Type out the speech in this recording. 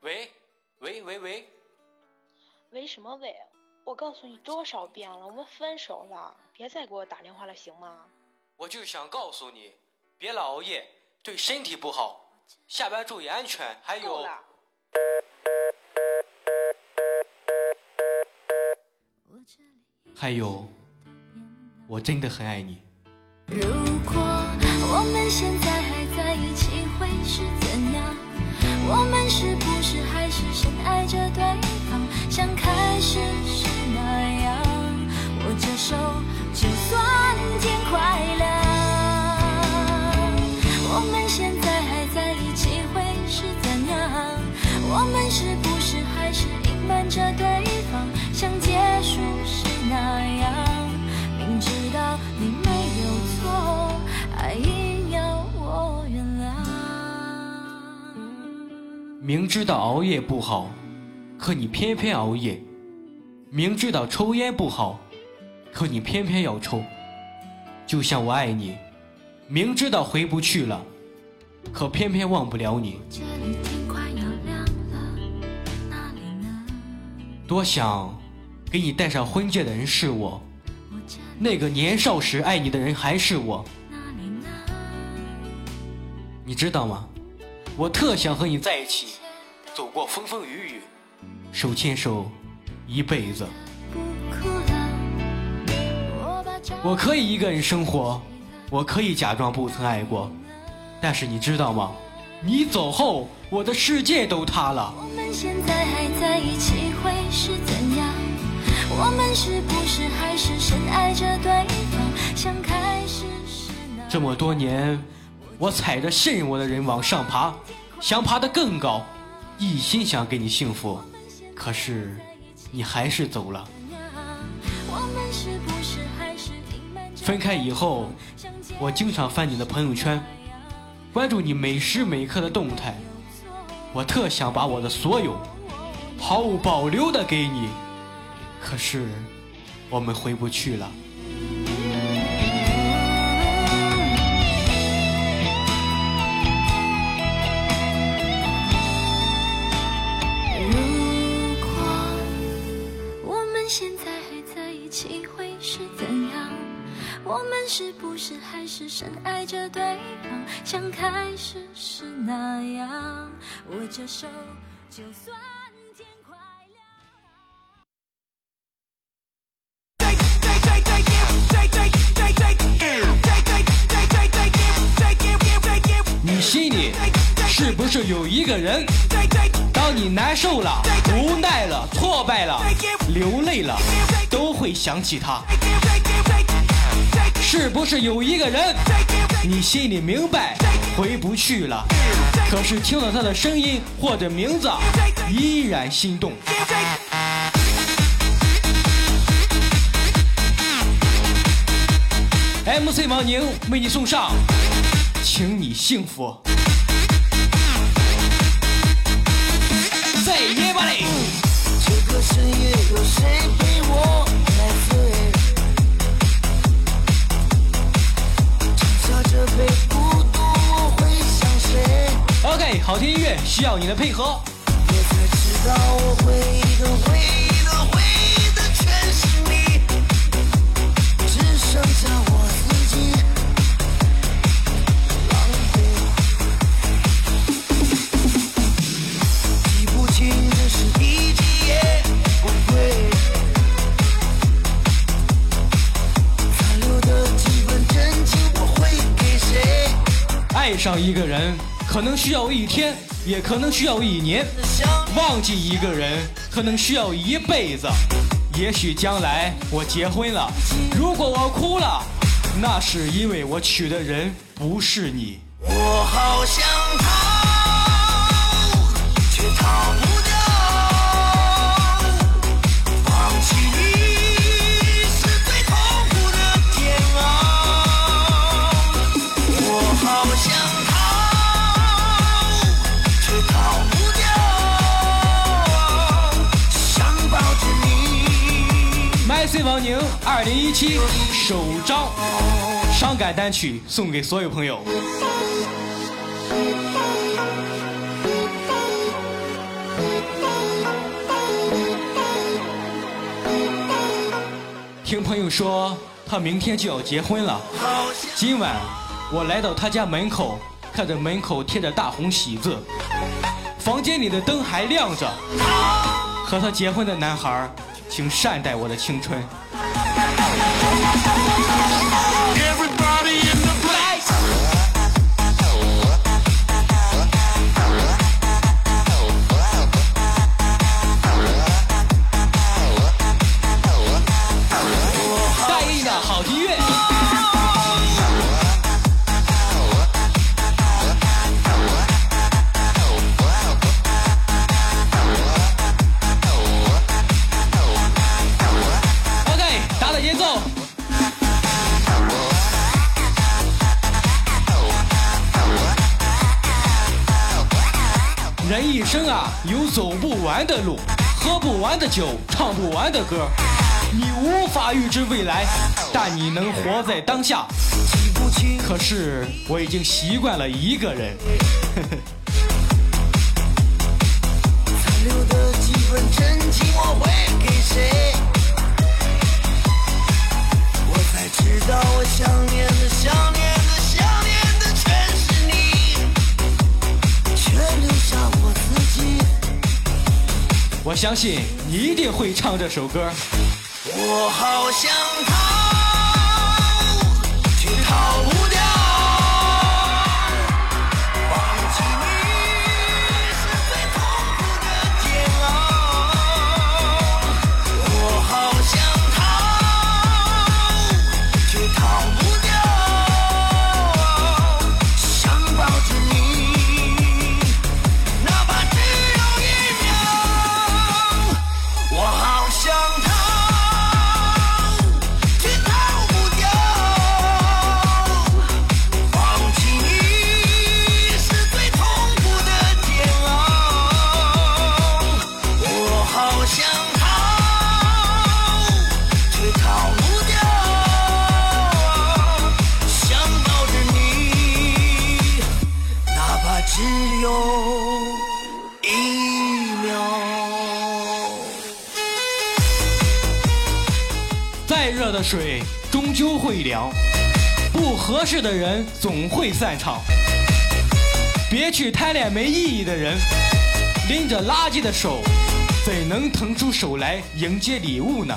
喂喂喂喂，喂什么喂？我告诉你多少遍了，我们分手了，别再给我打电话了，行吗？我就想告诉你，别老熬夜，对身体不好。下班注意安全，还有。还有，我真的很爱你。如果我们现在还在一起，会是怎样？我们是不是还是深爱着对方，像开始明知道熬夜不好，可你偏偏熬夜；明知道抽烟不好，可你偏偏要抽。就像我爱你，明知道回不去了，可偏偏忘不了你。多想给你戴上婚戒的人是我，那个年少时爱你的人还是我？你知道吗？我特想和你在一起，走过风风雨雨，手牵手一辈子。我可以一个人生活，我可以假装不曾爱过，但是你知道吗？你走后，我的世界都塌了。我们现在还在一起会是怎样？我们是不是还是深爱着对方，像开始时那这么多年，我踩着信任我的人往上爬，想爬得更高，一心想给你幸福，可是你还是走了。分开以后，我经常翻你的朋友圈，关注你每时每刻的动态，我特想把我的所有毫无保留的给你，可是我们回不去了。是深爱着对方，像开始时那样？握着手，就算天快亮。你心里是不是有一个人？当你难受了、无奈了、挫败了、流泪了，都会想起他。是不是有一个人，你心里明白回不去了，可是听到他的声音或者名字，依然心动。MC 王宁为你送上，请你幸福。需要你的配合。知道我回忆的回忆的回忆的全是你，只剩下我自己。狼狈，记不清这是第几页，不会。残留的几分真情，我会给谁？爱上一个人，可能需要一天，也可能需要一年；忘记一个人，可能需要一辈子。也许将来我结婚了，如果我哭了，那是因为我娶的人不是你。我好想逃，王宁，二零一七首张伤感单曲送给所有朋友。听朋友说，他明天就要结婚了。今晚我来到他家门口，看着门口贴着大红喜字，房间里的灯还亮着。和他结婚的男孩，请善待我的青春。一生啊，有走不完的路，喝不完的酒，唱不完的歌。你无法预知未来，但你能活在当下。可是我已经习惯了一个人。残留的几分真情，我会给谁？我才知道，我想念的、想念的、我相信你一定会唱这首歌。我好想逃，再热的水终究会凉，不合适的人总会散场。别去贪恋没意义的人，拎着垃圾的手，怎能腾出手来迎接礼物呢？